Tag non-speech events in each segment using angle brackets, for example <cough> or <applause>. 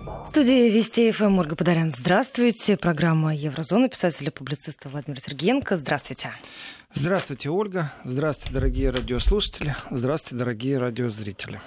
В студии Вести ФМ Ольга Подолян. Здравствуйте. Программа Еврозона. Писатель и публицист Владимир Сергеенко. Здравствуйте. Здравствуйте, Ольга. Здравствуйте, дорогие радиослушатели. Здравствуйте, дорогие радиозрители.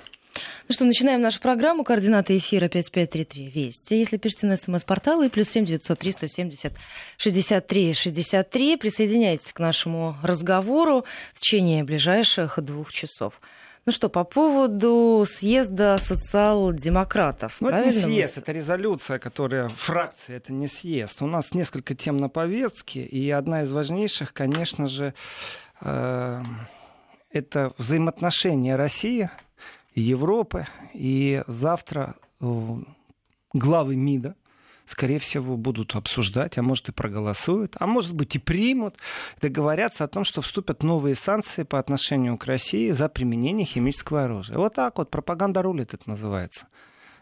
Ну что, начинаем нашу программу. Координаты эфира 5533 Вести. Если пишете на смс-портал и плюс 7 903 170 63 63. Присоединяйтесь к нашему разговору в течение ближайших двух часов. Ну что, по поводу съезда социал-демократов. Ну, это не съезд, это резолюция, которая фракция, это не съезд. У нас несколько тем на повестке, и одна из важнейших, конечно же, э, это взаимоотношения России и Европы. И завтра э, главы МИДа скорее всего, будут обсуждать, а может и проголосуют, а может быть и примут, договорятся о том, что вступят новые санкции по отношению к России за применение химического оружия. Вот так вот, пропаганда рулит это называется.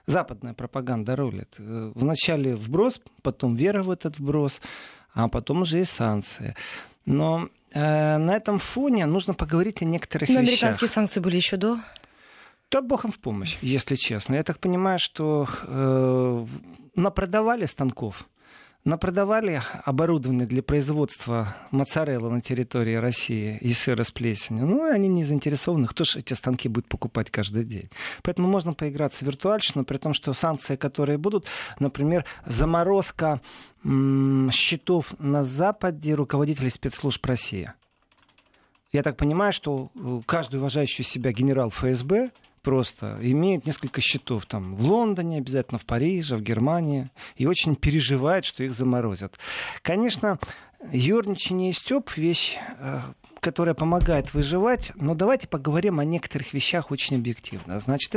Западная пропаганда рулит. Вначале вброс, потом вера в этот вброс, а потом уже и санкции. Но э, на этом фоне нужно поговорить о некоторых Но вещах. американские санкции были еще до? Да бог им в помощь, если честно. Я так понимаю, что э, напродавали станков, напродавали оборудование для производства моцарелла на территории России и сыра с плесенью. Ну, они не заинтересованы, кто же эти станки будет покупать каждый день. Поэтому можно поиграться виртуальщину, при том, что санкции, которые будут, например, заморозка счетов на Западе руководителей спецслужб России. Я так понимаю, что э, каждый уважающий себя генерал ФСБ просто имеет несколько счетов там в Лондоне, обязательно в Париже, в Германии, и очень переживает, что их заморозят. Конечно, ерничание и стёб — вещь э, которая помогает выживать, но давайте поговорим о некоторых вещах очень объективно. Значит,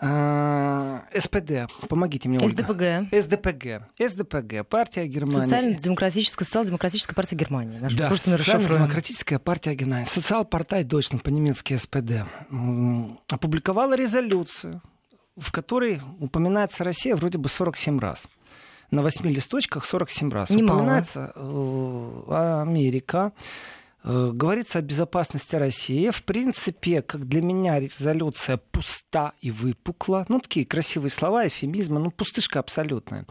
СПД, помогите мне, Ольга. СДПГ. СДПГ. СДПГ, партия Германии. Социально-демократическая, социал-демократическая партия Германии. Да, социал-демократическая партия Германии. Социал-партай Deutschland, по-немецки СПД, опубликовала резолюцию, в которой упоминается Россия вроде бы 47 раз на восьми листочках 47 раз. Немало. Упоминается э, Америка, говорится о безопасности России. В принципе, как для меня резолюция пуста и выпукла. Ну, такие красивые слова, эфемизмы, ну, пустышка абсолютная.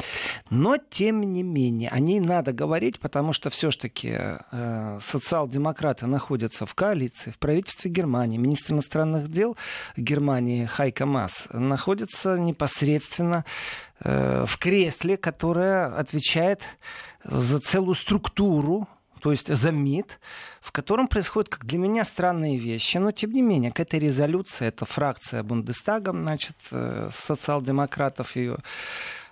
Но, тем не менее, о ней надо говорить, потому что все-таки э, социал-демократы находятся в коалиции, в правительстве Германии. Министр иностранных дел Германии Хайка Мас находится непосредственно э, в кресле, которое отвечает за целую структуру то есть за МИД, в котором происходят, как для меня, странные вещи. Но, тем не менее, к этой резолюции, это фракция Бундестага, значит, э, социал-демократов ее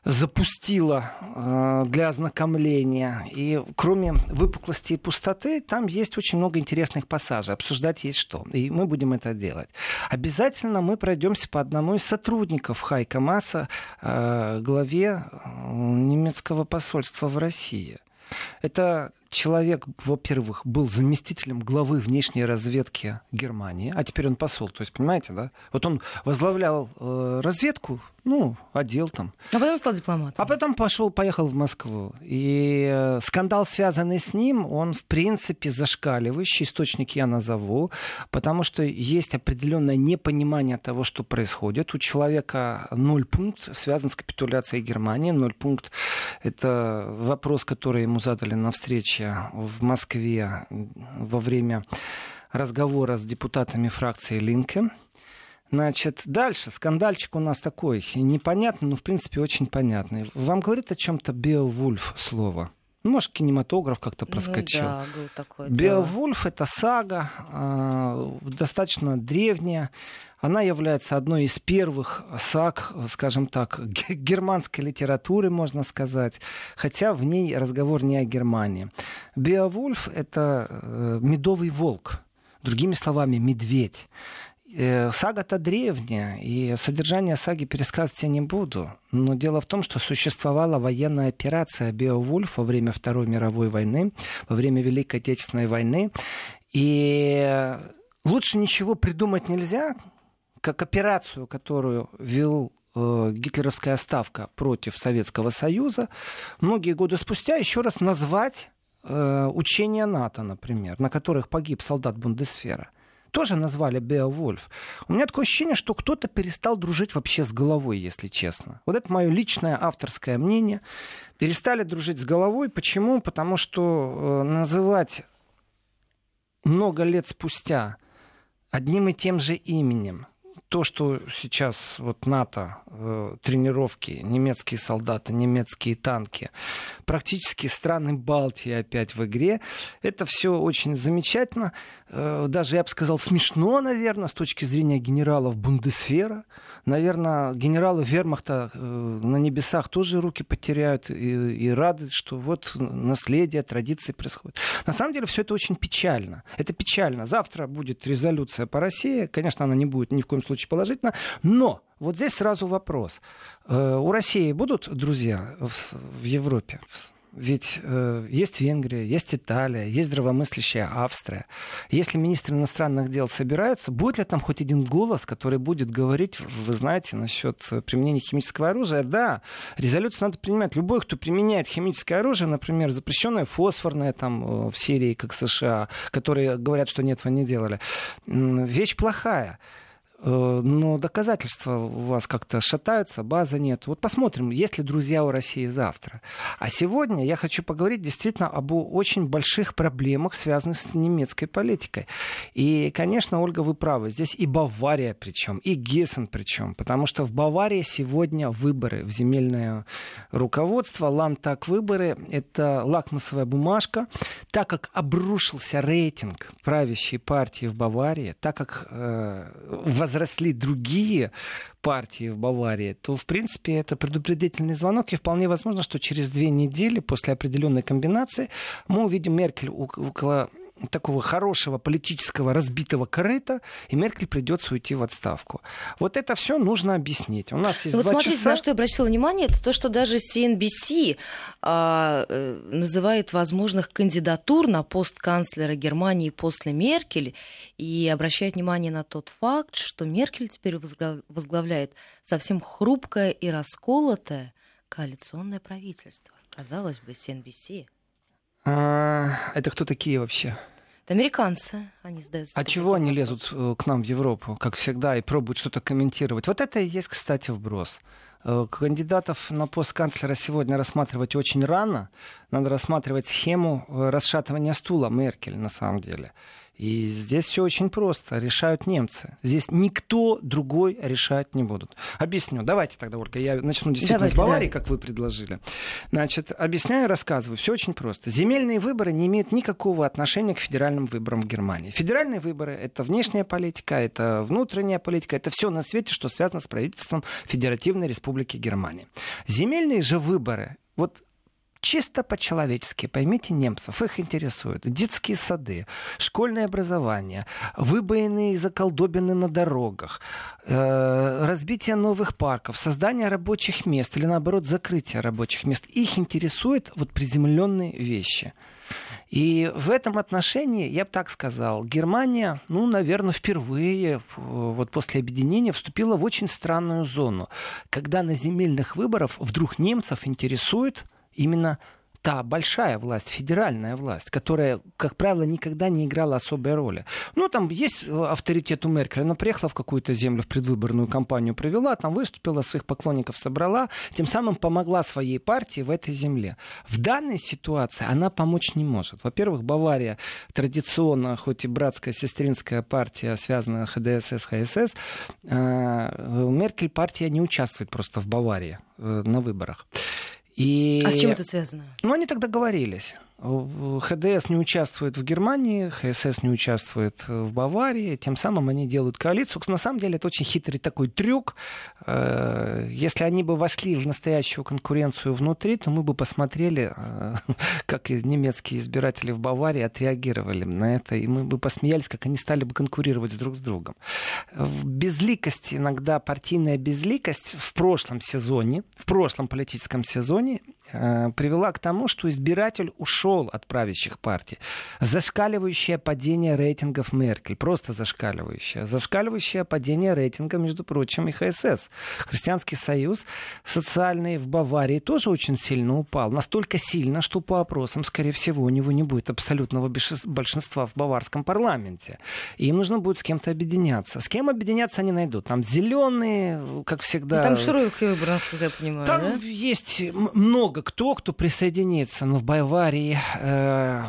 запустила э, для ознакомления. И кроме выпуклости и пустоты, там есть очень много интересных пассажей. Обсуждать есть что. И мы будем это делать. Обязательно мы пройдемся по одному из сотрудников Хайка Масса, э, главе немецкого посольства в России. Это человек, во-первых, был заместителем главы внешней разведки Германии, а теперь он посол. То есть, понимаете, да? Вот он возглавлял э, разведку ну, отдел там. А потом стал дипломатом. А потом пошел, поехал в Москву. И э, скандал, связанный с ним, он, в принципе, зашкаливающий. Источник я назову. Потому что есть определенное непонимание того, что происходит. У человека ноль пункт связан с капитуляцией Германии. Ноль пункт — это вопрос, который ему задали на встрече в Москве во время разговора с депутатами фракции Линке. Значит, дальше скандальчик у нас такой, непонятный, но в принципе очень понятный. Вам говорит о чем-то Беовульф слово? Ну, может, кинематограф как-то ну проскочил. Ну, да, был такой. Беовульф это сага, э, достаточно древняя. Она является одной из первых саг, скажем так, германской литературы, можно сказать, хотя в ней разговор не о Германии. Беовульф — это э, медовый волк, другими словами, медведь. Э, сага-то древняя, и содержание саги пересказывать я не буду. Но дело в том, что существовала военная операция «Беовульф» во время Второй мировой войны, во время Великой Отечественной войны. И лучше ничего придумать нельзя, как операцию, которую вел э, гитлеровская ставка против Советского Союза, многие годы спустя еще раз назвать э, учения НАТО, например, на которых погиб солдат Бундесфера – тоже назвали Беовульф. У меня такое ощущение, что кто-то перестал дружить вообще с головой, если честно. Вот это мое личное авторское мнение. Перестали дружить с головой. Почему? Потому что э, называть много лет спустя одним и тем же именем то, что сейчас вот НАТО, э, тренировки, немецкие солдаты, немецкие танки, практически страны Балтии опять в игре, это все очень замечательно. Э, даже, я бы сказал, смешно, наверное, с точки зрения генералов Бундесфера. Наверное, генералы вермахта э, на небесах тоже руки потеряют и, и рады, что вот наследие, традиции происходят. На самом деле все это очень печально. Это печально. Завтра будет резолюция по России. Конечно, она не будет ни в коем случае положительно. Но вот здесь сразу вопрос. Э, у России будут друзья в Европе? Ведь э, есть Венгрия, есть Италия, есть здравомыслящая Австрия. Если министры иностранных дел собираются, будет ли там хоть один голос, который будет говорить, вы знаете, насчет применения химического оружия? Да, резолюцию надо принимать. Любой, кто применяет химическое оружие, например, запрещенное фосфорное там, э, в Сирии, как США, которые говорят, что нет, этого не делали, вещь плохая. Э, но доказательства у вас как-то шатаются, базы нет. Вот посмотрим, есть ли друзья у России завтра. А сегодня я хочу поговорить действительно об очень больших проблемах, связанных с немецкой политикой. И, конечно, Ольга, вы правы. Здесь и Бавария причем, и Гессен причем. Потому что в Баварии сегодня выборы в земельное руководство. Лантак выборы — это лакмусовая бумажка. Так как обрушился рейтинг правящей партии в Баварии, так как э, возросли другие партии в Баварии, то, в принципе, это предупредительный звонок, и вполне возможно, что через две недели после определенной комбинации мы увидим Меркель около такого хорошего политического разбитого корыта, и Меркель придется уйти в отставку. Вот это все нужно объяснить. У нас есть вот два смотрите, часа. на что я обратила внимание, это то, что даже CNBC а, э, называет возможных кандидатур на пост канцлера Германии после Меркель и обращает внимание на тот факт, что Меркель теперь возглавляет совсем хрупкое и расколотое коалиционное правительство. Казалось бы, CNBC. А, это кто такие вообще? Это американцы, они сдаются. А чего они лезут э, к нам в Европу, как всегда, и пробуют что-то комментировать? Вот это и есть, кстати, вброс. Э, кандидатов на пост канцлера сегодня рассматривать очень рано. Надо рассматривать схему э, расшатывания стула Меркель, на самом деле. И здесь все очень просто. Решают немцы. Здесь никто другой решать не будут. Объясню. Давайте тогда, Ольга, я начну действительно Давайте, с Баварии, да. как вы предложили. Значит, объясняю, рассказываю. Все очень просто. Земельные выборы не имеют никакого отношения к федеральным выборам в Германии. Федеральные выборы — это внешняя политика, это внутренняя политика, это все на свете, что связано с правительством Федеративной Республики Германии. Земельные же выборы вот чисто по-человечески, поймите немцев, их интересуют детские сады, школьное образование, выбоины и заколдобины на дорогах, э, разбитие новых парков, создание рабочих мест или наоборот закрытие рабочих мест. Их интересуют вот приземленные вещи. И в этом отношении, я бы так сказал, Германия, ну, наверное, впервые вот после объединения вступила в очень странную зону, когда на земельных выборах вдруг немцев интересует именно та большая власть, федеральная власть, которая, как правило, никогда не играла особой роли. Ну, там есть авторитет у Меркель. Она приехала в какую-то землю, в предвыборную кампанию провела, там выступила, своих поклонников собрала, тем самым помогла своей партии в этой земле. В данной ситуации она помочь не может. Во-первых, Бавария традиционно, хоть и братская сестринская партия, связанная ХДСС, ХСС, э, Меркель партия не участвует просто в Баварии э, на выборах. И... А с чем это связано? Ну, они тогда говорились. ХДС не участвует в Германии, ХСС не участвует в Баварии, тем самым они делают коалицию. На самом деле это очень хитрый такой трюк. Э, если они бы вошли в настоящую конкуренцию внутри, то мы бы посмотрели, э, <laughs> как немецкие избиратели в Баварии отреагировали на это, и мы бы посмеялись, как они стали бы конкурировать друг с другом. Безликость, иногда партийная безликость в прошлом сезоне, в прошлом политическом сезоне привела к тому, что избиратель ушел от правящих партий. Зашкаливающее падение рейтингов Меркель, просто зашкаливающее. Зашкаливающее падение рейтинга, между прочим, и ХСС. Христианский союз социальный в Баварии тоже очень сильно упал. Настолько сильно, что по опросам, скорее всего, у него не будет абсолютного большинства в баварском парламенте. И им нужно будет с кем-то объединяться. С кем объединяться они найдут? Там зеленые, как всегда. Ну, там широкий выбор, насколько я понимаю. Там да? есть много кто, кто присоединится. Но в Баварии, э,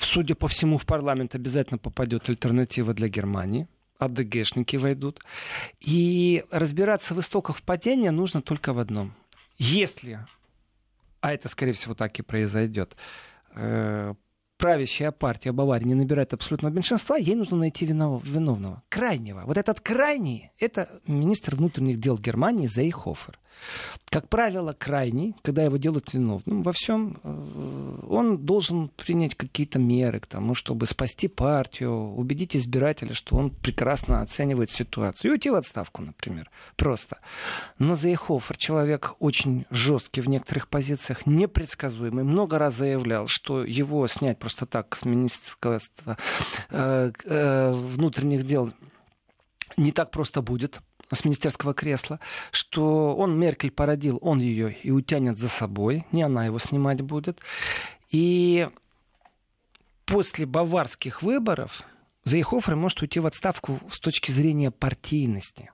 судя по всему, в парламент обязательно попадет альтернатива для Германии. АДГшники войдут. И разбираться в истоках падения нужно только в одном. Если, а это, скорее всего, так и произойдет, э, правящая партия Баварии не набирает абсолютного меньшинства, ей нужно найти виновного, крайнего. Вот этот крайний, это министр внутренних дел Германии Зейхофер. Как правило, крайний, когда его делают виновным во всем, э, он должен принять какие-то меры к тому, чтобы спасти партию, убедить избирателя, что он прекрасно оценивает ситуацию. И уйти в отставку, например. Просто. Но Заехофер человек очень жесткий в некоторых позициях, непредсказуемый. Много раз заявлял, что его снять просто так с министерства э, э, внутренних дел не так просто будет с министерского кресла, что он Меркель породил, он ее и утянет за собой, не она его снимать будет. И после баварских выборов Зейхофер может уйти в отставку с точки зрения партийности,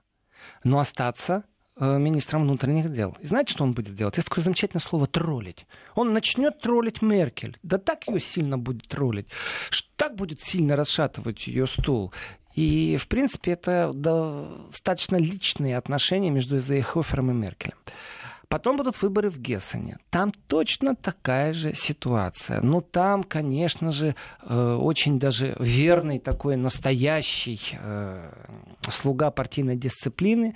но остаться э, министром внутренних дел. И знаете, что он будет делать? Есть такое замечательное слово «троллить». Он начнет троллить Меркель. Да так ее сильно будет троллить. Так будет сильно расшатывать ее стул. И, в принципе, это достаточно личные отношения между Зейхофером и Меркелем. Потом будут выборы в Гессене. Там точно такая же ситуация. Но там, конечно же, э, очень даже верный такой настоящий э, слуга партийной дисциплины.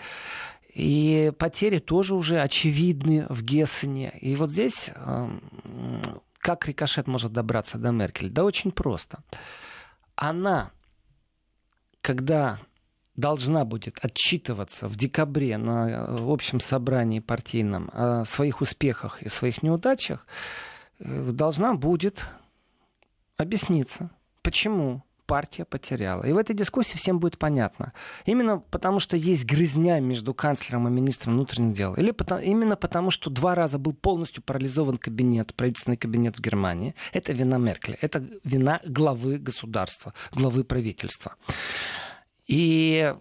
И потери тоже уже очевидны в Гессене. И вот здесь э, как рикошет может добраться до Меркель? Да очень просто. Она когда должна будет отчитываться в декабре на э, общем собрании партийном о своих успехах и своих неудачах, э, должна будет объясниться, почему партия потеряла. И в этой дискуссии всем будет понятно. Именно потому, что есть грызня между канцлером и министром внутренних дел. Или потому, именно потому, что два раза был полностью парализован кабинет, правительственный кабинет в Германии. Это вина Меркеля. Это вина главы государства, главы правительства. И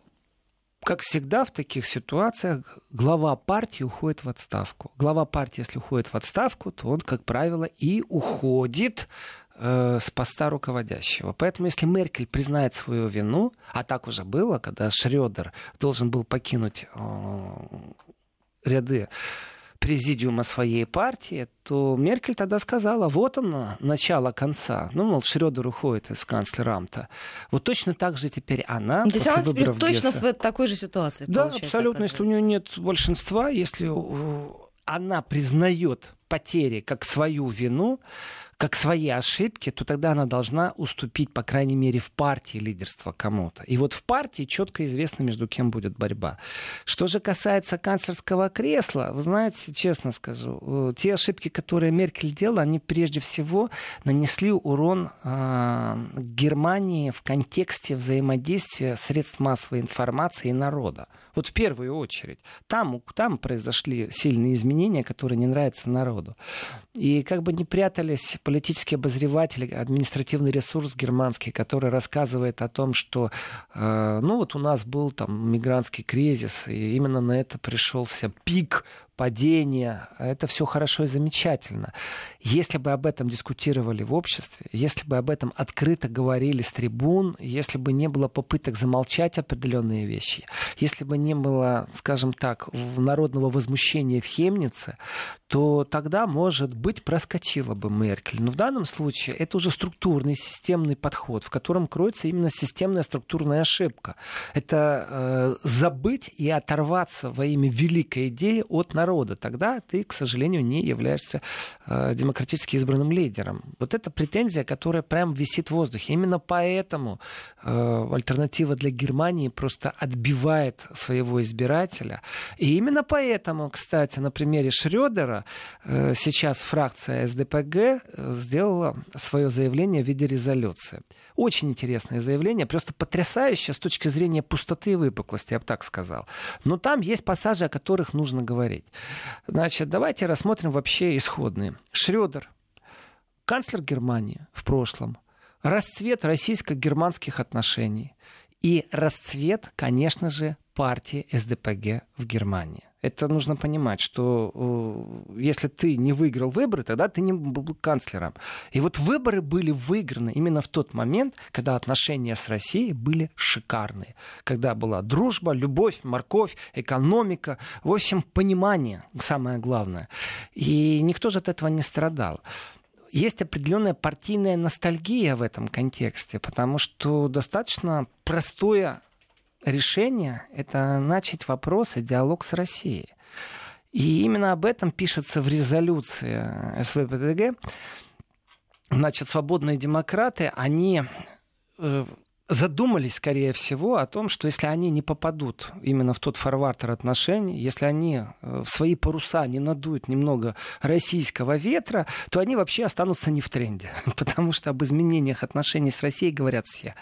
как всегда в таких ситуациях глава партии уходит в отставку. Глава партии, если уходит в отставку, то он, как правило, и уходит э, с поста руководящего. Поэтому, если Меркель признает свою вину, а так уже было, когда Шредер должен был покинуть э, ряды президиума своей партии, то Меркель тогда сказала, вот оно, начало конца. Ну, мол, Шредер уходит из канцлерамта. Вот точно так же теперь она То после она выборов точно Гесса... в такой же ситуации, Да, абсолютно. Если у нее нет большинства, если она признает потери как свою вину, как свои ошибки, то тогда она должна уступить, по крайней мере, в партии лидерство кому-то. И вот в партии четко известно, между кем будет борьба. Что же касается канцлерского кресла, вы знаете, честно скажу, э, те ошибки, которые Меркель делала, они прежде всего нанесли урон э, Германии в контексте взаимодействия средств массовой информации и народа. Вот в первую очередь. Там, там произошли сильные изменения, которые не нравятся народу. И как бы не прятались политические обозреватели, административный ресурс германский, который рассказывает о том, что э, ну вот у нас был там мигрантский кризис, и именно на это пришелся пик падение, это все хорошо и замечательно. Если бы об этом дискутировали в обществе, если бы об этом открыто говорили с трибун, если бы не было попыток замолчать определенные вещи, если бы не было, скажем так, народного возмущения в Хемнице, то тогда, может быть, проскочила бы Меркель. Но в данном случае это уже структурный, системный подход, в котором кроется именно системная структурная ошибка. Это э, забыть и оторваться во имя великой идеи от народа. Тогда ты, к сожалению, не являешься э, демократически избранным лидером. Вот это претензия, которая прям висит в воздухе. Именно поэтому э, альтернатива для Германии просто отбивает своего избирателя. И именно поэтому, кстати, на примере Шредера э, сейчас фракция СДПГ сделала свое заявление в виде резолюции. Очень интересное заявление, просто потрясающее с точки зрения пустоты и выпуклости, я бы так сказал. Но там есть пассажи, о которых нужно говорить. Значит, давайте рассмотрим вообще исходные. Шредер, канцлер Германии в прошлом, расцвет российско-германских отношений и расцвет, конечно же, партии СДПГ в Германии. Это нужно понимать, что э, если ты не выиграл выборы, тогда ты не был канцлером. И вот выборы были выиграны именно в тот момент, когда отношения с Россией были шикарные. Когда была дружба, любовь, морковь, экономика. В общем, понимание самое главное. И никто же от этого не страдал есть определенная партийная ностальгия в этом контексте, потому что достаточно простое решение — это начать вопрос и диалог с Россией. И именно об этом пишется в резолюции СВПДГ. Значит, свободные демократы, они э, задумались, скорее всего, о том, что если они не попадут именно в тот фарватер отношений, если они э, в свои паруса не надуют немного российского ветра, то они вообще останутся не в тренде. <laughs> Потому что об изменениях отношений с Россией говорят все.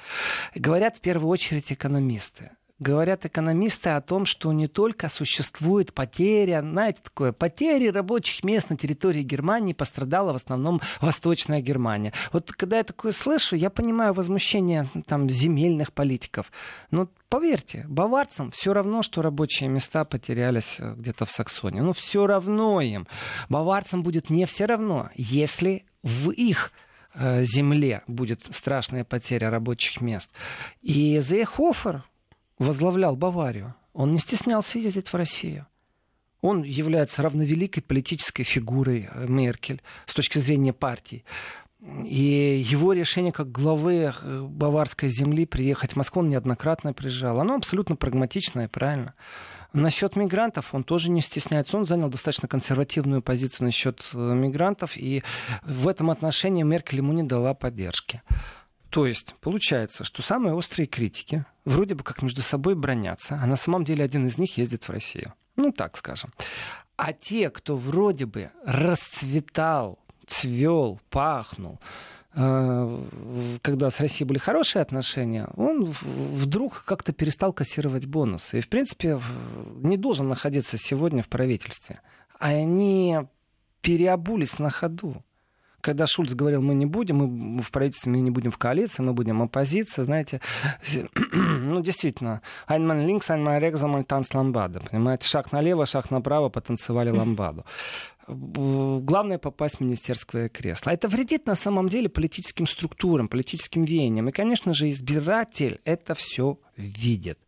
Говорят в первую очередь экономисты говорят экономисты о том, что не только существует потеря, знаете, такое, потери рабочих мест на территории Германии пострадала в основном Восточная Германия. Вот когда я такое слышу, я понимаю возмущение там земельных политиков. Но поверьте, баварцам все равно, что рабочие места потерялись э, где-то в Саксонии. Ну, все равно им. Баварцам будет не все равно, если в их э, земле будет страшная потеря рабочих мест. И Зейхофер, возглавлял Баварию, он не стеснялся ездить в Россию. Он является равновеликой политической фигурой э, Меркель с точки зрения партии. И его решение как главы э, баварской земли приехать в Москву он неоднократно приезжал. Оно абсолютно прагматичное правильно. Насчет мигрантов он тоже не стесняется. Он занял достаточно консервативную позицию насчет э, мигрантов, и в этом отношении Меркель ему не дала поддержки. То есть получается, что самые острые критики вроде бы как между собой бронятся, а на самом деле один из них ездит в Россию. Ну, так скажем. А те, кто вроде бы расцветал, цвел, пахнул, э, когда с Россией были хорошие отношения, он вдруг как-то перестал кассировать бонусы. И, в принципе, не должен находиться сегодня в правительстве. Они переобулись на ходу когда Шульц говорил, мы не будем, мы в правительстве мы не будем в коалиции, мы будем оппозиция, знаете, <clears throat> ну, действительно, Айнман Линкс, Айнман Рекзамаль, танц ламбада, понимаете, шаг налево, шаг направо, потанцевали ламбаду главное попасть в министерское кресло. Это вредит на самом деле политическим структурам, политическим веяниям. И, конечно же, избиратель это все видит.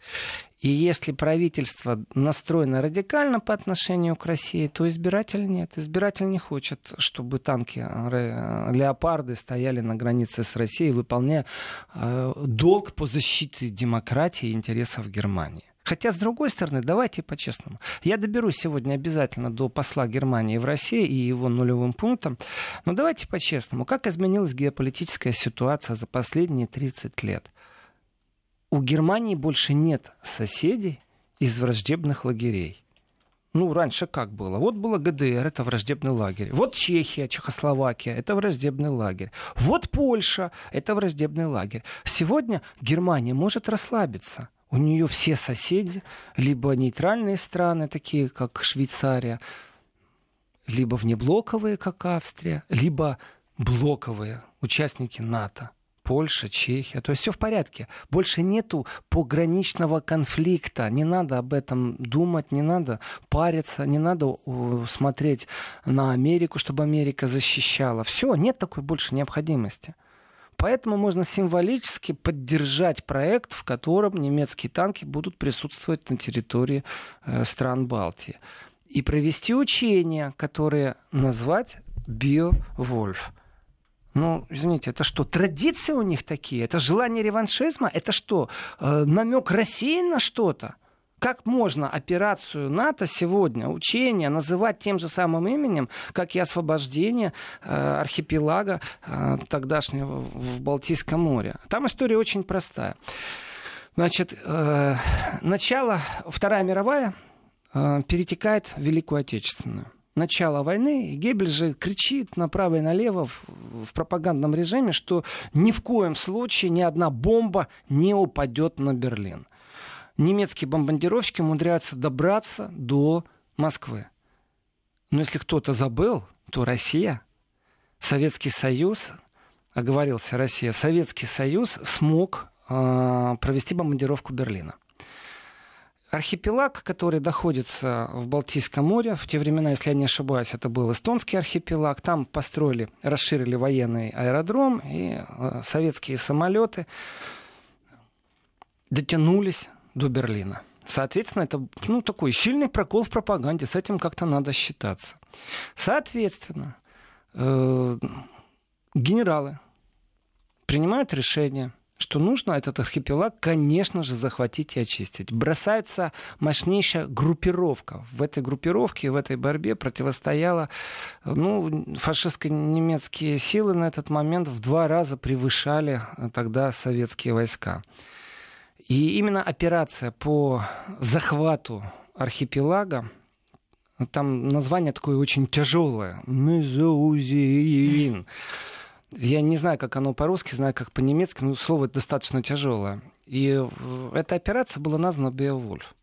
И если правительство настроено радикально по отношению к России, то избиратель нет. Избиратель не хочет, чтобы танки э, леопарды стояли на границе с Россией, выполняя э, долг по защите демократии и интересов Германии. Хотя, с другой стороны, давайте по-честному. Я доберусь сегодня обязательно до посла Германии в России и его нулевым пунктом. Но давайте по-честному. Как изменилась геополитическая ситуация за последние 30 лет? У Германии больше нет соседей из враждебных лагерей. Ну, раньше как было? Вот было ГДР, это враждебный лагерь. Вот Чехия, Чехословакия, это враждебный лагерь. Вот Польша, это враждебный лагерь. Сегодня Германия может расслабиться. У нее все соседи, либо нейтральные страны, такие как Швейцария, либо внеблоковые, как Австрия, либо блоковые участники НАТО. Польша, Чехия. То есть все в порядке. Больше нету пограничного конфликта. Не надо об этом думать, не надо париться, не надо смотреть на Америку, чтобы Америка защищала. Все, нет такой больше необходимости. Поэтому можно символически поддержать проект, в котором немецкие танки будут присутствовать на территории э, стран Балтии. И провести учения, которые назвать «Биовольф». Ну, извините, это что, традиции у них такие? Это желание реваншизма? Это что, э, намек России на что-то? Как можно операцию НАТО сегодня, учение, называть тем же самым именем, как и освобождение э, архипелага э, тогдашнего в Балтийском море? Там история очень простая. Значит, э, начало, Вторая мировая э, перетекает в Великую Отечественную. Начала войны, Геббельс же кричит направо и налево в, в пропагандном режиме, что ни в коем случае ни одна бомба не упадет на Берлин. Немецкие бомбардировщики умудряются добраться до Москвы. Но если кто-то забыл, то Россия, Советский Союз, оговорился Россия, Советский Союз смог э, провести бомбардировку Берлина. Архипелаг, который находится в Балтийском море, в те времена, если я не ошибаюсь, это был эстонский архипелаг, там построили, расширили военный аэродром, и э, советские самолеты дотянулись до Берлина. Соответственно, это ну, такой сильный прокол в пропаганде, с этим как-то надо считаться. Соответственно, э, генералы принимают решение – что нужно этот архипелаг, конечно же, захватить и очистить. Бросается мощнейшая группировка. В этой группировке, в этой борьбе противостояла ну, фашистско-немецкие силы на этот момент в два раза превышали тогда советские войска. И именно операция по захвату архипелага, там название такое очень тяжелое. Мезоузиин. Я не знаю, как оно по-русски, знаю, как по-немецки, но слово достаточно тяжелое. И э, эта операция была названа «Беовульф».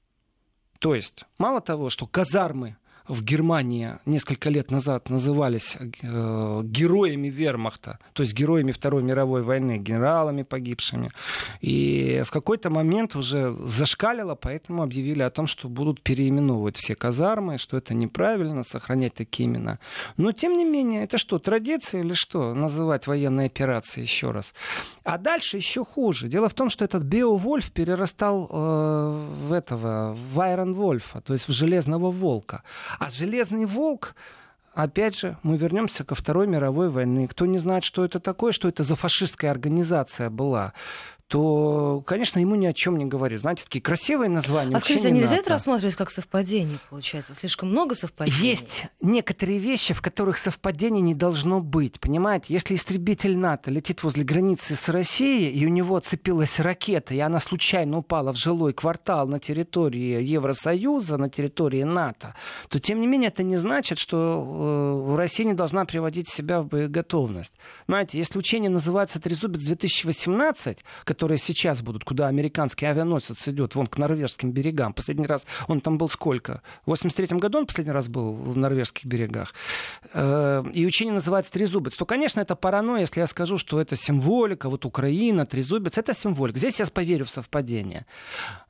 То есть, мало того, что казармы в Германии несколько лет назад назывались э, героями вермахта, то есть героями Второй мировой войны, генералами погибшими. И в какой-то момент уже зашкалило, поэтому объявили о том, что будут переименовывать все казармы, что это неправильно, сохранять такие имена. Но, тем не менее, это что, традиция или что, называть военные операции еще раз? А дальше еще хуже. Дело в том, что этот Беовольф перерастал э, в этого, в Айрон Вольфа, то есть в Железного Волка. А Железный Волк опять же, мы вернемся ко Второй мировой войны. Кто не знает, что это такое, что это за фашистская организация была, то, конечно, ему ни о чем не говорит. Знаете, такие красивые названия. А скажите, а нельзя это рассматривать как совпадение, получается? Слишком много совпадений? Есть некоторые вещи, в которых совпадений не должно быть. Понимаете, если истребитель НАТО летит возле границы с Россией, и у него цепилась ракета, и она случайно упала в жилой квартал на территории Евросоюза, на территории НАТО, то, тем не менее, это не значит, что э, Россия не должна приводить себя в боеготовность. Знаете, если учение называется «Трезубец-2018», которые сейчас будут, куда американский авианосец идет, вон к норвежским берегам. Последний раз он там был сколько? В 83 году он последний раз был в норвежских берегах. Э, и учение называется «Трезубец». То, конечно, это паранойя, если я скажу, что это символика, вот Украина, Трезубец, это символика. Здесь я поверю в совпадение.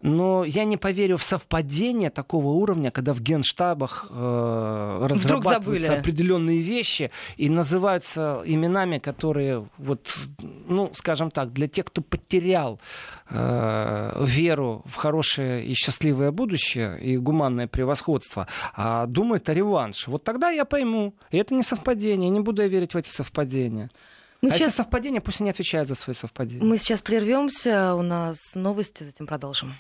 Но я не поверю в совпадение такого уровня, когда в генштабах э, разрабатываются определенные вещи и называются именами, которые, вот, ну, скажем так, для тех, кто потерял потерял э, веру в хорошее и счастливое будущее и гуманное превосходство, а думает о реванше, вот тогда я пойму. И это не совпадение, не буду я верить в эти совпадения. Мы а сейчас... если совпадения, пусть они отвечают за свои совпадения. Мы сейчас прервемся, у нас новости, затем продолжим.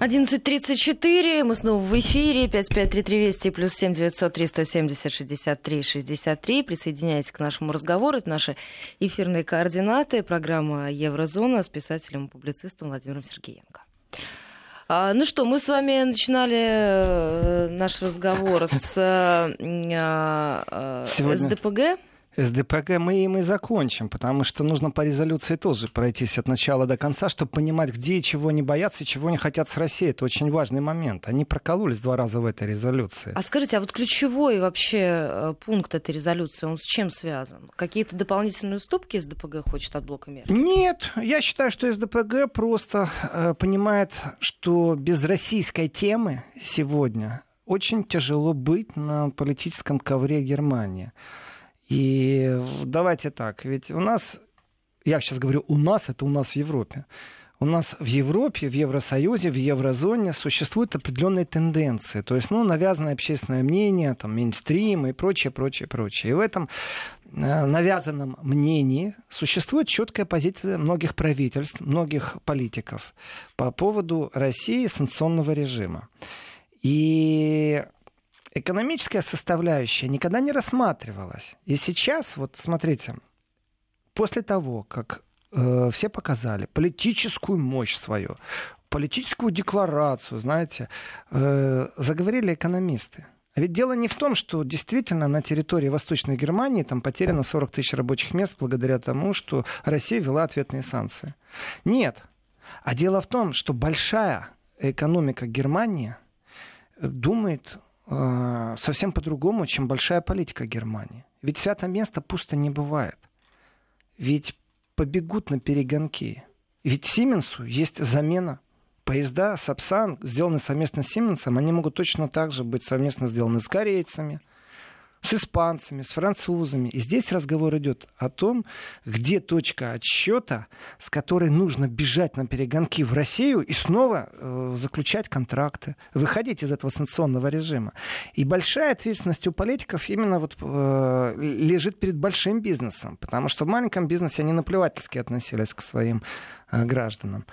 11.34, мы снова в эфире, 5533 Вести, плюс 7 903 170 63 63. Присоединяйтесь к нашему разговору, это наши эфирные координаты, программа «Еврозона» с писателем и публицистом Владимиром Сергеенко. А, ну что, мы с вами начинали э, наш разговор с э, э, Сегодня... СДПГ. Мы им и закончим, потому что нужно по резолюции тоже пройтись от начала до конца, чтобы понимать, где и чего не боятся, и чего не хотят с Россией. Это очень важный момент. Они прокололись два раза в этой резолюции. А скажите, а вот ключевой вообще э, пункт этой резолюции, он с чем связан? Какие-то дополнительные уступки СДПГ хочет от блока Меркель? Нет, я считаю, что СДПГ просто э, понимает, что без российской темы сегодня очень тяжело быть на политическом ковре Германии. И давайте так, ведь у нас, я сейчас говорю у нас, это у нас в Европе. У нас в Европе, в Евросоюзе, в еврозоне существуют определенные тенденции. То есть, ну, навязанное общественное мнение, там, мейнстрим и прочее, прочее, прочее. И в этом э, навязанном мнении существует четкая позиция многих правительств, многих политиков по поводу России и санкционного режима. И экономическая составляющая никогда не рассматривалась. И сейчас, вот смотрите, после того, как э, все показали политическую мощь свою, политическую декларацию, знаете, э, заговорили экономисты. А ведь дело не в том, что действительно на территории Восточной Германии там потеряно 40 тысяч рабочих мест благодаря тому, что Россия ввела ответные санкции. Нет. А дело в том, что большая экономика Германии думает э, совсем по-другому, чем большая политика Германии. Ведь свято место пусто не бывает. Ведь побегут на перегонки. Ведь Сименсу есть замена поезда Сапсан, сделанные совместно с Сименсом, они могут точно так же быть совместно сделаны с корейцами, с испанцами, с французами. И здесь разговор идет о том, где точка отсчета, с которой нужно бежать на перегонки в Россию и снова э, заключать контракты, выходить из этого санкционного режима. И большая ответственность у политиков именно вот, э, лежит перед большим бизнесом, потому что в маленьком бизнесе они наплевательски относились к своим э, гражданам.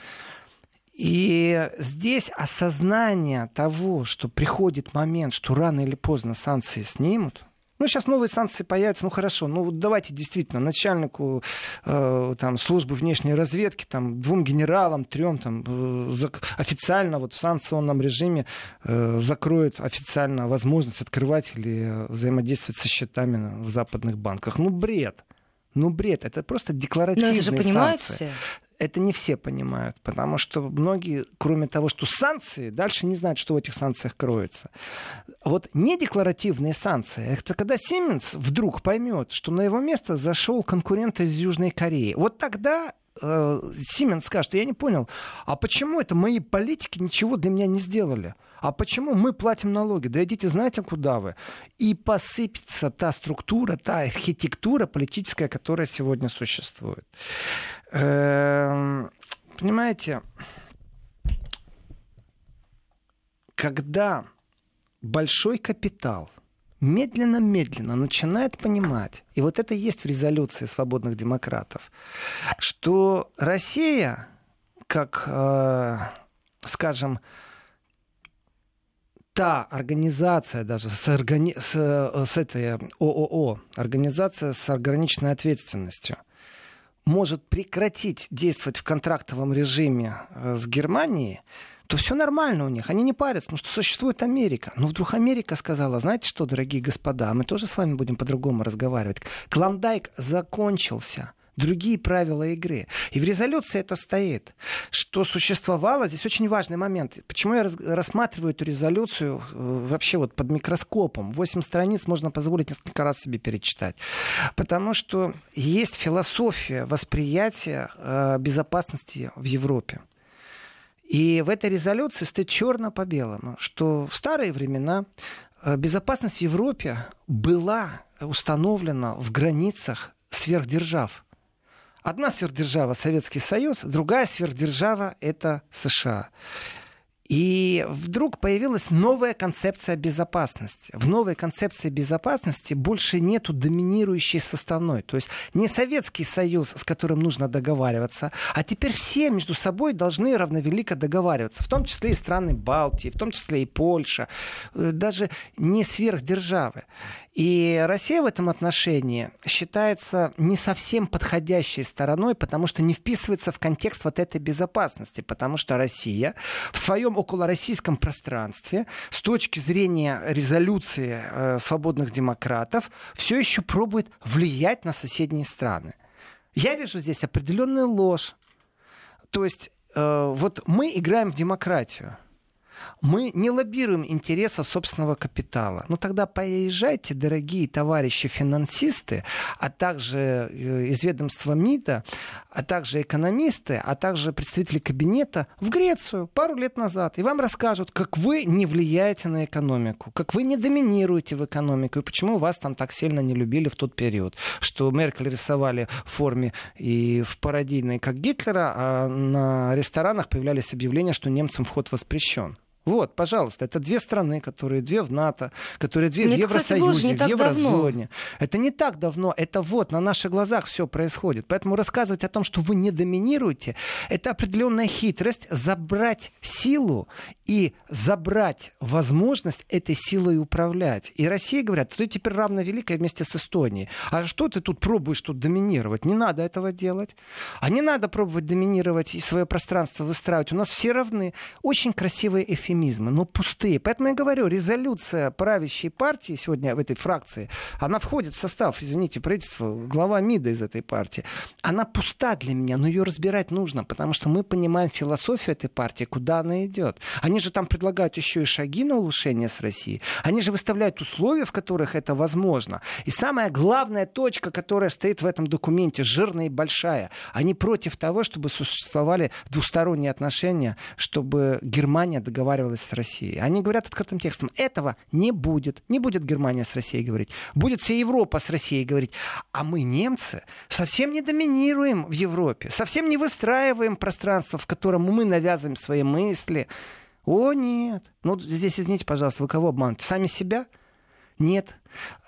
И здесь осознание того, что приходит момент, что рано или поздно санкции снимут, ну, сейчас новые санкции появятся, ну хорошо, ну давайте действительно начальнику э, там, службы внешней разведки, там, двум генералам, трем там, э, официально вот в санкционном режиме э, закроют официально возможность открывать или взаимодействовать со счетами в западных банках. Ну, бред. Ну, бред. Это просто декларативные Но это же понимают санкции. Все это не все понимают, потому что многие, кроме того, что санкции, дальше не знают, что в этих санкциях кроется. Вот недекларативные санкции, это когда Сименс вдруг поймет, что на его место зашел конкурент из Южной Кореи. Вот тогда э, Сименс скажет, я не понял, а почему это мои политики ничего для меня не сделали? А почему мы платим налоги? Да идите, знаете, куда вы? И посыпется та структура, та архитектура политическая, которая сегодня существует. Эм, понимаете, когда большой капитал медленно-медленно начинает понимать, и вот это есть в резолюции свободных демократов, что Россия, как, э, скажем, та организация даже с, органи... с, с этой ООО, организация с ограниченной ответственностью – может прекратить действовать в контрактовом режиме э, с Германией, то все нормально у них, они не парятся, потому что существует Америка. Но вдруг Америка сказала, знаете что, дорогие господа, мы тоже с вами будем по-другому разговаривать. Клондайк закончился другие правила игры. И в резолюции это стоит, что существовало, здесь очень важный момент. Почему я рассматриваю эту резолюцию э, вообще вот под микроскопом? Восемь страниц можно позволить несколько раз себе перечитать. Потому что есть философия восприятия э, безопасности в Европе. И в этой резолюции стоит черно по белому, что в старые времена э, безопасность в Европе была установлена в границах сверхдержав. Одна сверхдержава Советский Союз, другая сверхдержава это США. И вдруг появилась новая концепция безопасности. В новой концепции безопасности больше нету доминирующей составной. То есть не Советский Союз, с которым нужно договариваться, а теперь все между собой должны равновелико договариваться. В том числе и страны Балтии, в том числе и Польша. Э, даже не сверхдержавы. И Россия в этом отношении считается не совсем подходящей стороной, потому что не вписывается в контекст вот этой безопасности, потому что Россия в своем околороссийском пространстве с точки зрения резолюции э, свободных демократов все еще пробует влиять на соседние страны. Я вижу здесь определенную ложь. То есть э, вот мы играем в демократию мы не лоббируем интересов собственного капитала. Ну тогда поезжайте, дорогие товарищи финансисты, а также э, из ведомства МИДа, а также экономисты, а также представители кабинета в Грецию пару лет назад. И вам расскажут, как вы не влияете на экономику, как вы не доминируете в экономику, и почему вас там так сильно не любили в тот период, что Меркель рисовали в форме и в пародийной, как Гитлера, а на ресторанах появлялись объявления, что немцам вход воспрещен. Вот, пожалуйста, это две страны, которые две в НАТО, которые две Но в Евросоюзе, кстати, в Еврозоне. Давно. Это не так давно, это вот на наших глазах все происходит. Поэтому рассказывать о том, что вы не доминируете, это определенная хитрость забрать силу и забрать возможность этой силой управлять. И Россия говорят, ты теперь равно великая вместе с Эстонией. А что ты тут пробуешь тут доминировать? Не надо этого делать. А не надо пробовать доминировать и свое пространство выстраивать. У нас все равны. Очень красивый эффект эфемизмы, но пустые. Поэтому я говорю, резолюция правящей партии сегодня в этой фракции, она входит в состав, извините, правительства, глава МИДа из этой партии. Она пуста для меня, но ее разбирать нужно, потому что мы понимаем философию этой партии, куда она идет. Они же там предлагают еще и шаги на улучшение с Россией. Они же выставляют условия, в которых это возможно. И самая главная точка, которая стоит в этом документе, жирная и большая, они против того, чтобы существовали двусторонние отношения, чтобы Германия договаривалась с Россией. Они говорят открытым текстом, этого не будет. Не будет Германия с Россией говорить. Будет вся Европа с Россией говорить. А мы, немцы, совсем не доминируем в Европе, совсем не выстраиваем пространство, в котором мы навязываем свои мысли. О, нет. Ну, здесь, извините, пожалуйста, вы кого обманываете? Сами себя? Нет.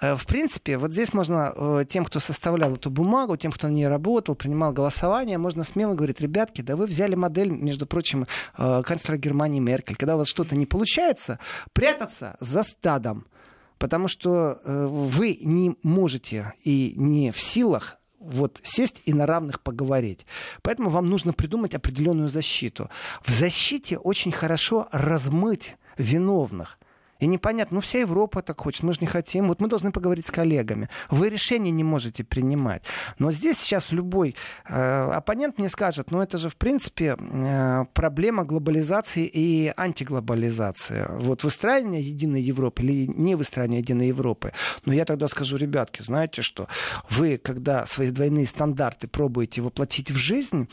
Э, в принципе, вот здесь можно э, тем, кто составлял эту бумагу, тем, кто на ней работал, принимал голосование, можно смело говорить, ребятки, да вы взяли модель, между прочим, э, канцлера Германии Меркель. Когда у вас что-то не получается, прятаться за стадом. Потому что вы не можете и не в силах вот сесть и на равных поговорить. Поэтому вам нужно придумать определенную защиту. В защите очень хорошо размыть виновных. И непонятно, ну вся Европа так хочет, мы же не хотим. Вот мы должны поговорить с коллегами. Вы решения не можете принимать. Но здесь сейчас любой э, оппонент мне скажет, ну это же в принципе э, проблема глобализации и антиглобализации. Вот выстраивание единой Европы или не выстраивание единой Европы. Но я тогда скажу, ребятки, знаете что, вы когда свои двойные стандарты пробуете воплотить в жизнь,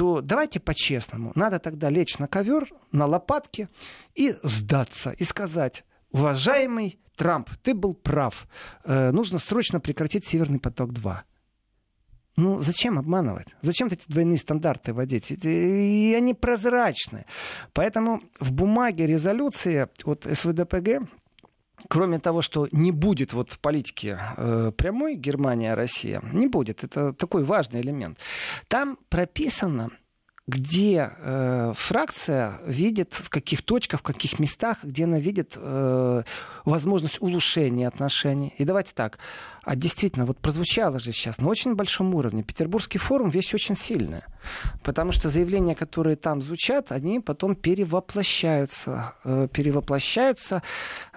то давайте по-честному. Надо тогда лечь на ковер, на лопатки и сдаться, и сказать, уважаемый Трамп, ты был прав. Э, нужно срочно прекратить Северный поток-2. Ну, зачем обманывать? Зачем эти двойные стандарты вводить? И они прозрачны. Поэтому в бумаге резолюции от СВДПГ кроме того, что не будет вот в политике э, прямой Германия-Россия, не будет. Это такой важный элемент. Там прописано, где э, фракция видит, в каких точках, в каких местах, где она видит э, возможность улучшения отношений. И давайте так, а действительно, вот прозвучало же сейчас на очень большом уровне. Петербургский форум вещь очень сильная. Потому что заявления, которые там звучат, они потом перевоплощаются. Э, перевоплощаются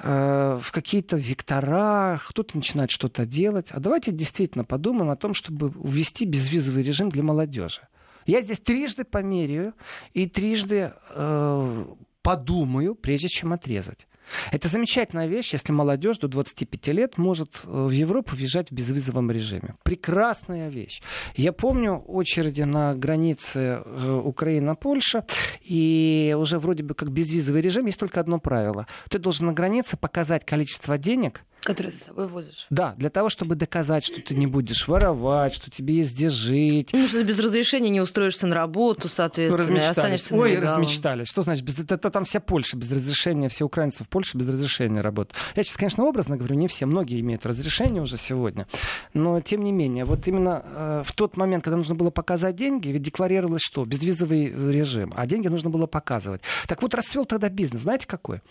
э, в какие-то вектора, кто-то начинает что-то делать. А давайте действительно подумаем о том, чтобы ввести безвизовый режим для молодежи. Я здесь трижды померяю и трижды э, подумаю, прежде чем отрезать. Это замечательная вещь, если молодежь до 25 лет может э, в Европу въезжать в безвизовом режиме. Прекрасная вещь. Я помню очереди на границе э, Украина-Польша, и уже вроде бы как безвизовый режим, есть только одно правило. Ты должен на границе показать количество денег, Который ты с собой возишь. Да, для того, чтобы доказать, что ты не будешь воровать, что тебе есть где жить. Ну, что ты без разрешения не устроишься на работу, соответственно, размечтались. останешься Ой, размечтались. Что значит? Без... Это, это там вся Польша без разрешения, все украинцы в Польше без разрешения работают. Я сейчас, конечно, образно говорю, не все, многие имеют разрешение уже сегодня. Но, тем не менее, вот именно э, в тот момент, когда нужно было показать деньги, ведь декларировалось что? Безвизовый режим. А деньги нужно было показывать. Так вот, расцвел тогда бизнес. Знаете, какой?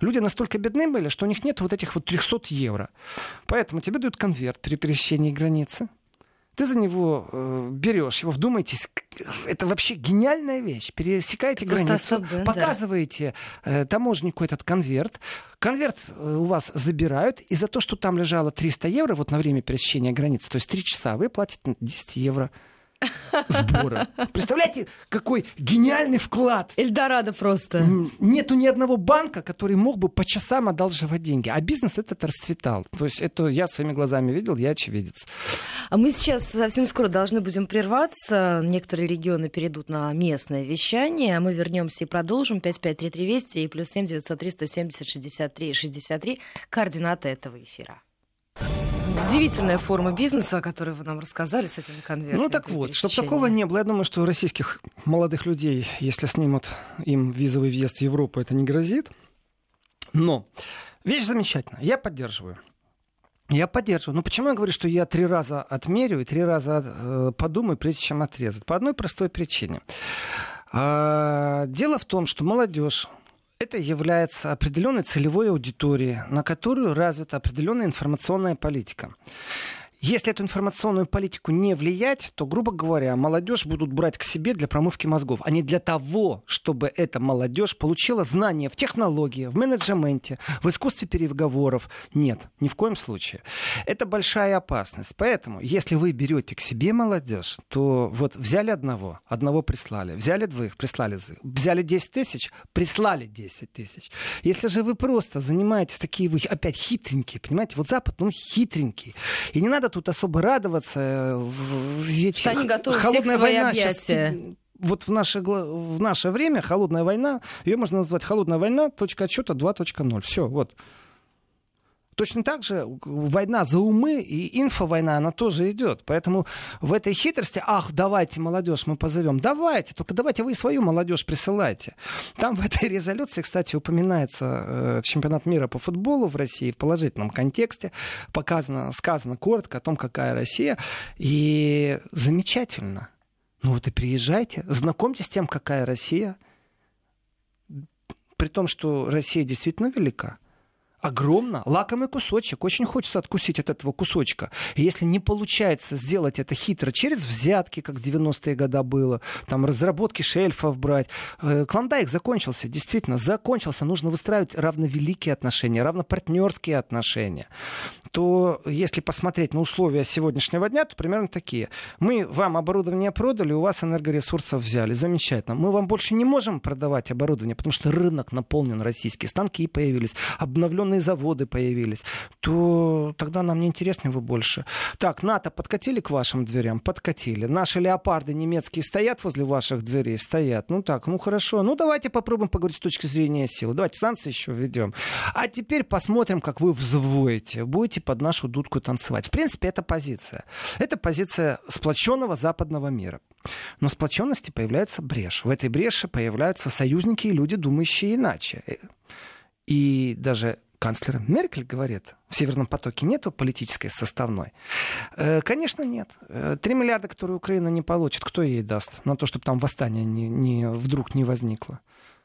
Люди настолько бедны были, что у них нет вот этих вот 300 евро. Поэтому тебе дают конверт при пересечении границы. Ты за него э, берешь его, вдумайтесь, это вообще гениальная вещь. Пересекаете Просто границу, да. показываете э, таможнику этот конверт. Конверт э, у вас забирают, и за то, что там лежало 300 евро вот на время пересечения границы, то есть 3 часа, вы платите 10 евро сбора. Представляете, какой гениальный вклад. Эльдорадо просто. Нету ни одного банка, который мог бы по часам одалживать деньги. А бизнес этот расцветал. То есть это я своими глазами видел, я очевидец. А мы сейчас совсем скоро должны будем прерваться. Некоторые регионы перейдут на местное вещание, а мы вернемся и продолжим. 5533 Вести и плюс 7 903 170 63 63. Координаты этого эфира. Удивительная форма бизнеса, о которой вы нам рассказали с этими конвертами. Ну так вот, чтобы такого не было, я думаю, что российских молодых людей, если снимут им визовый въезд в Европу, это не грозит. Но вещь замечательная, я поддерживаю. Я поддерживаю. Но почему я говорю, что я три раза отмерю и три раза э, подумаю, прежде чем отрезать? По одной простой причине. А, дело в том, что молодежь это является определенной целевой аудиторией, на которую развита определенная информационная политика. Если эту информационную политику не влиять, то, грубо говоря, молодежь будут брать к себе для промывки мозгов, а не для того, чтобы эта молодежь получила знания в технологии, в менеджменте, в искусстве переговоров. Нет, ни в коем случае. Это большая опасность. Поэтому, если вы берете к себе молодежь, то вот взяли одного, одного прислали, взяли двоих, прислали, взяли 10 тысяч, прислали 10 тысяч. Если же вы просто занимаетесь такие, вы опять хитренькие, понимаете, вот Запад, он хитренький. И не надо тут особо радоваться. Ведь что они готовы холодная война объятия. сейчас вот в наше, в наше время холодная война, ее можно назвать холодная война, точка отсчета 2.0. Все, вот. Точно так же война за умы и инфовойна, она тоже идет. Поэтому в этой хитрости, ах, давайте молодежь мы позовем. Давайте, только давайте вы свою молодежь присылайте. Там в этой резолюции, кстати, упоминается э, чемпионат мира по футболу в России в положительном контексте. Показано, сказано коротко о том, какая Россия. И замечательно. Ну вот и приезжайте, знакомьтесь с тем, какая Россия. При том, что Россия действительно велика огромно, лакомый кусочек. Очень хочется откусить от этого кусочка. И если не получается сделать это хитро через взятки, как в 90-е годы было, там разработки шельфов брать. Э, Клондайк закончился, действительно, закончился. Нужно выстраивать равновеликие отношения, равнопартнерские отношения. То если посмотреть на условия сегодняшнего дня, то примерно такие. Мы вам оборудование продали, у вас энергоресурсов взяли. Замечательно. Мы вам больше не можем продавать оборудование, потому что рынок наполнен российские станки появились, обновленные авиационные заводы появились, то тогда нам не интересны вы больше. Так, НАТО подкатили к вашим дверям? Подкатили. Наши леопарды немецкие стоят возле ваших дверей? Стоят. Ну так, ну хорошо. Ну давайте попробуем поговорить с точки зрения силы. Давайте санкции еще введем. А теперь посмотрим, как вы взвоите. Будете под нашу дудку танцевать. В принципе, это позиция. Это позиция сплоченного западного мира. Но сплоченности появляется брешь. В этой бреше появляются союзники и люди, думающие иначе. И даже канцлер Меркель говорит, в «Северном потоке» нету политической составной? Э, конечно, нет. Э, три миллиарда, которые Украина не получит, кто ей даст на то, чтобы там восстание не, не, вдруг не возникло?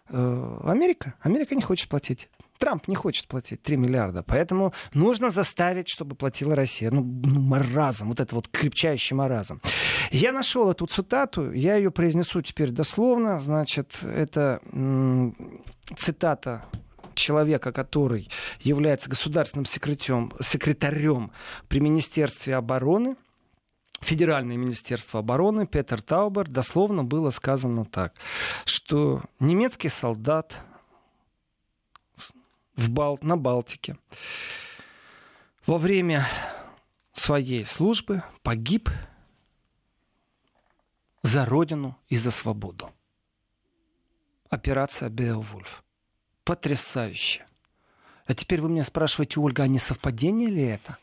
Э, Америка? Америка не хочет платить. Трамп не хочет платить 3 миллиарда. Поэтому нужно заставить, чтобы платила Россия. Ну, ну маразм, вот это вот крепчающий маразм. Я нашел эту цитату, я ее произнесу теперь дословно. Значит, это цитата человека, который является государственным секретарем, секретарем при Министерстве обороны, Федеральное министерство обороны Петер Таубер дословно было сказано так, что немецкий солдат в Бал... на Балтике во время своей службы погиб за родину и за свободу. Операция «Беовульф». Потрясающе. А теперь вы меня спрашиваете, Ольга, а не совпадение ли это?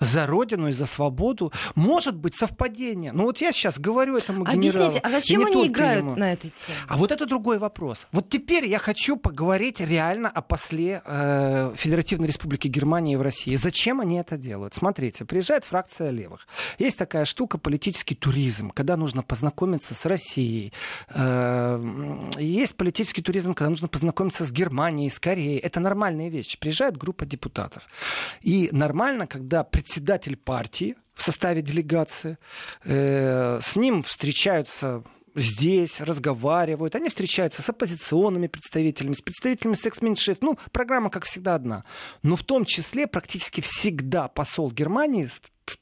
За родину и за свободу. Может быть совпадение. Но вот я сейчас говорю этому генералу. Объясните, а зачем они играют ему. на этой теме? А вот это другой вопрос. Вот теперь я хочу поговорить реально о после э, Федеративной Республики Германии в России. Зачем они это делают? Смотрите, приезжает фракция левых. Есть такая штука политический туризм, когда нужно познакомиться с Россией. Э, есть политический туризм, когда нужно познакомиться с Германией, с Кореей. Это нормальные вещи. Приезжает группа депутатов. И нормально, когда председатель партии в составе делегации. Э, с ним встречаются здесь, разговаривают. Они встречаются с оппозиционными представителями, с представителями секс-меньшинств. Ну, программа, как всегда, одна. Но в том числе практически всегда посол Германии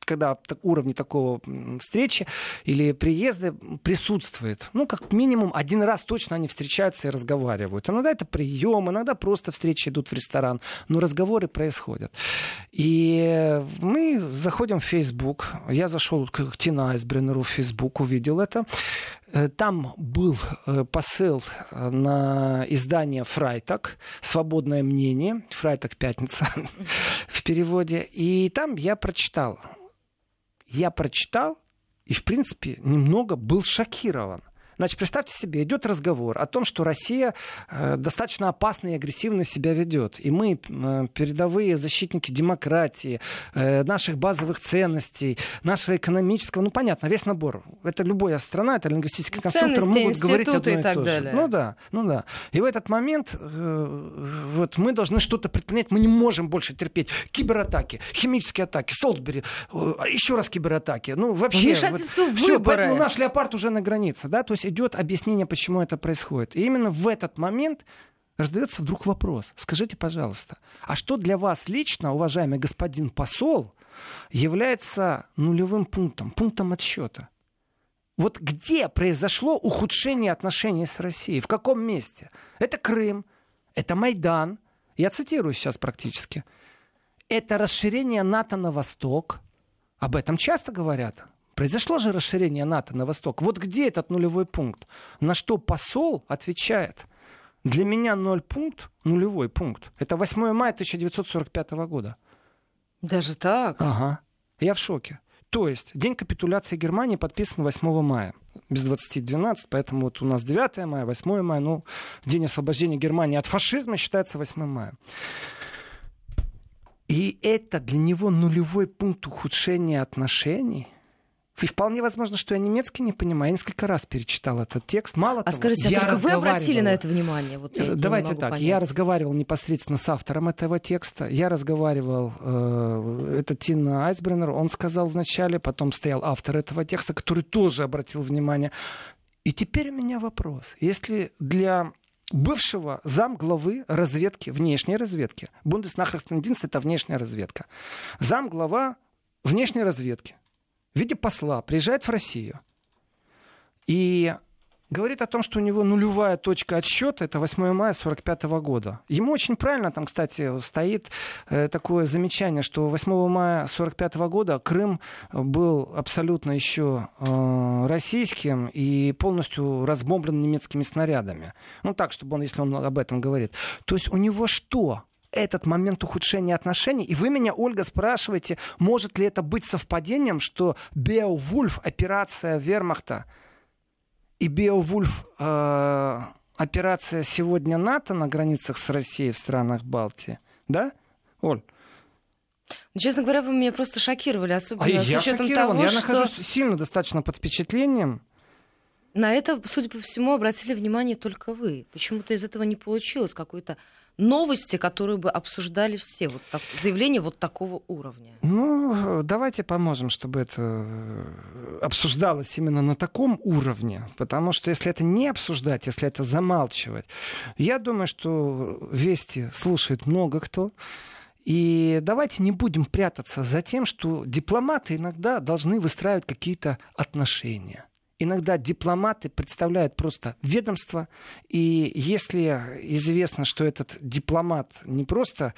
когда уровни такого встречи или приезда присутствует. Ну, как минимум, один раз точно они встречаются и разговаривают. Иногда это прием, иногда просто встречи идут в ресторан, но разговоры происходят. И мы заходим в Facebook. Я зашел к Тина Айсбреннеру в Facebook, увидел это. Э, там был э, посыл э, на издание «Фрайтак», «Свободное мнение», «Фрайтак. Пятница» <laughs> в переводе. И там я прочитал. Я прочитал и, в принципе, немного был шокирован. Значит, представьте себе, идет разговор о том, что Россия э, достаточно опасно и агрессивно себя ведет. И мы, э, передовые защитники демократии, э, наших базовых ценностей, нашего экономического, ну понятно, весь набор. Это любая страна, это лингвистический конструктор, Ценности, могут говорить одно и, и так то далее. же. Ну да, ну да. И в этот момент вот мы должны что-то предпринять, мы не можем больше терпеть кибератаки, химические атаки, Солсбери, еще раз кибератаки. Ну вообще, Вмешательство в все, поэтому наш леопард уже на границе, да, то есть идет объяснение, почему это происходит. И именно в этот момент раздается вдруг вопрос. Скажите, пожалуйста, а что для вас лично, уважаемый господин посол, является нулевым пунктом, пунктом отсчета? Вот где произошло ухудшение отношений с Россией? В каком месте? Это Крым, это Майдан. Я цитирую сейчас практически. Это расширение НАТО на восток. Об этом часто говорят. Произошло же расширение НАТО на восток. Вот где этот нулевой пункт? На что посол отвечает? Для меня ноль пункт, нулевой пункт. Это 8 мая 1945 года. Даже так? Ага. Я в шоке. То есть день капитуляции Германии подписан 8 мая. Без 20-12, поэтому вот у нас 9 мая, 8 мая, ну, день освобождения Германии от фашизма считается 8 мая. И это для него нулевой пункт ухудшения отношений. И вполне возможно, что я немецкий не понимаю. Я несколько раз перечитал этот текст. Мало А того, скажите, я а только вы обратили на это внимание? Вот я не Давайте так, понять. я разговаривал непосредственно с автором этого текста, я разговаривал, э, это Тина Айсбреннер, он сказал вначале, потом стоял автор этого текста, который тоже обратил внимание. И теперь у меня вопрос. Если для бывшего зам главы разведки, внешней разведки, Бундеснахрахтендинст это внешняя разведка, зам глава внешней разведки в виде посла приезжает в Россию и говорит о том, что у него нулевая точка отсчета, это 8 мая 45 года. Ему очень правильно там, кстати, стоит э, такое замечание, что 8 мая 45 года Крым был абсолютно еще э, российским и полностью разбомблен немецкими снарядами. Ну так, чтобы он, если он об этом говорит. То есть у него что? Этот момент ухудшения отношений. И вы меня, Ольга, спрашиваете, может ли это быть совпадением, что Беовульф, операция Вермахта, и Беовульф, э, операция сегодня НАТО на границах с Россией в странах Балтии. Да, Оль? Ну, честно говоря, вы меня просто шокировали, особенно А с я учетом того, я что нахожусь сильно достаточно под впечатлением. на это, судя по всему, обратили внимание только вы. Почему-то из этого не получилось какой-то новости, которые бы обсуждали все. Вот так, заявление вот такого уровня. Ну, давайте поможем, чтобы это э, обсуждалось именно на таком уровне. Потому что если это не обсуждать, если это замалчивать, я думаю, что вести слушает много кто. И давайте не будем прятаться за тем, что дипломаты иногда должны выстраивать какие-то отношения. Иногда дипломаты представляют просто ведомство, и если известно, что этот дипломат не просто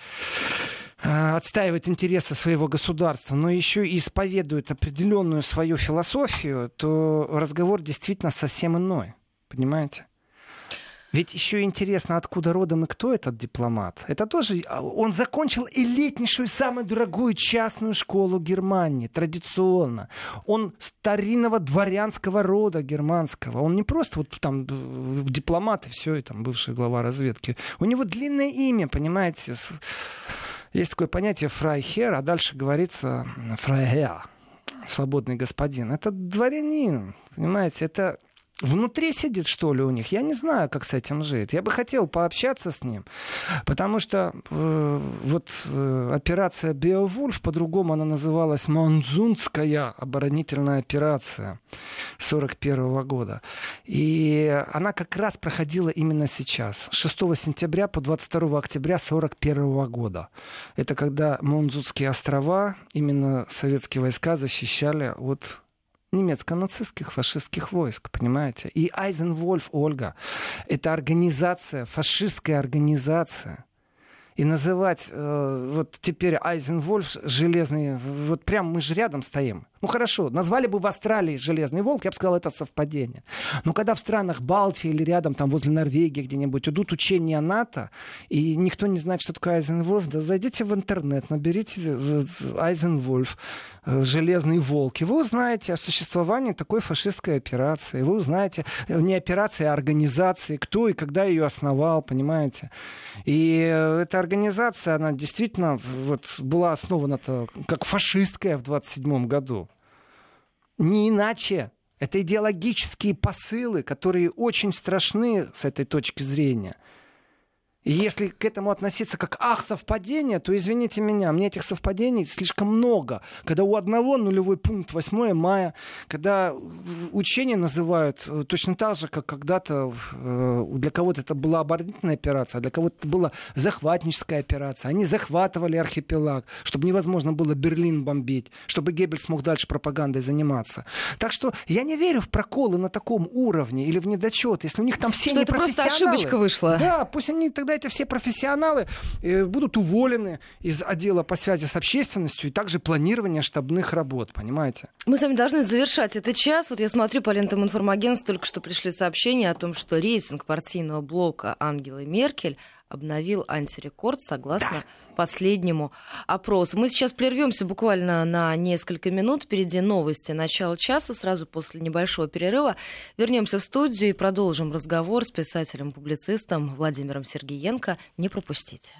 э, отстаивает интересы своего государства, но еще и исповедует определенную свою философию, то разговор действительно совсем иной. Понимаете? Ведь еще интересно, откуда родом и кто этот дипломат. Это тоже... а, Он закончил элитнейшую, самую дорогую частную школу Германии, традиционно. Он старинного дворянского рода германского. Он не просто вот там э, дипломат и все, и там бывший глава разведки. У него длинное имя, понимаете. Есть такое понятие фрайхер, а дальше говорится фрайхер, свободный господин. Это дворянин, понимаете, это внутри сидит, что ли, у них. Я не знаю, как с этим жить. Я бы хотел пообщаться с ним, потому что э, вот э, операция «Беовульф», по-другому она называлась «Манзунская оборонительная операция» 41 года. И она как раз проходила именно сейчас, с 6 сентября по 22 октября 41 года. Это когда Монзутские острова, именно советские войска защищали от немецко-нацистских фашистских войск, понимаете? И Айзенвольф, Ольга, это организация, фашистская организация. И называть э, вот теперь Айзенвольф железный, вот прям мы же рядом стоим. Ну хорошо, назвали бы в Австралии железный волк, я бы сказал, это совпадение. Но когда в странах Балтии или рядом, там возле Норвегии где-нибудь идут учения НАТО, и никто не знает, что такое Айзенвольф, да зайдите в интернет, наберите э, Айзенвольф, э, железный волк, и вы узнаете о существовании такой фашистской операции. Вы узнаете э, не операции, а организации, кто и когда ее основал, понимаете. И эта организация, она действительно вот, была основана как фашистская в 27 году. Не иначе. Это идеологические посылы, которые очень страшны с этой точки зрения. Если к этому относиться как «ах, совпадение», то, извините меня, мне этих совпадений слишком много. Когда у одного нулевой пункт 8 мая, когда учения называют э, точно так же, как когда-то э, для кого-то это была оборонительная операция, а для кого-то это была захватническая операция. Они захватывали архипелаг, чтобы невозможно было Берлин бомбить, чтобы Геббельс мог дальше пропагандой заниматься. Так что я не верю в проколы на таком уровне или в недочет, если у них там все что не это просто ошибочка вышла. Да, пусть они тогда эти все профессионалы э, будут уволены из отдела по связи с общественностью и также планирования штабных работ, понимаете? Мы с вами должны завершать этот час. Вот я смотрю по лентам информагентства, только что пришли сообщения о том, что рейтинг партийного блока Ангелы Меркель обновил антирекорд согласно да. последнему опросу. Мы сейчас прервемся буквально на несколько минут. Впереди новости начала часа. Сразу после небольшого перерыва вернемся в студию и продолжим разговор с писателем-публицистом Владимиром Сергеенко. Не пропустите.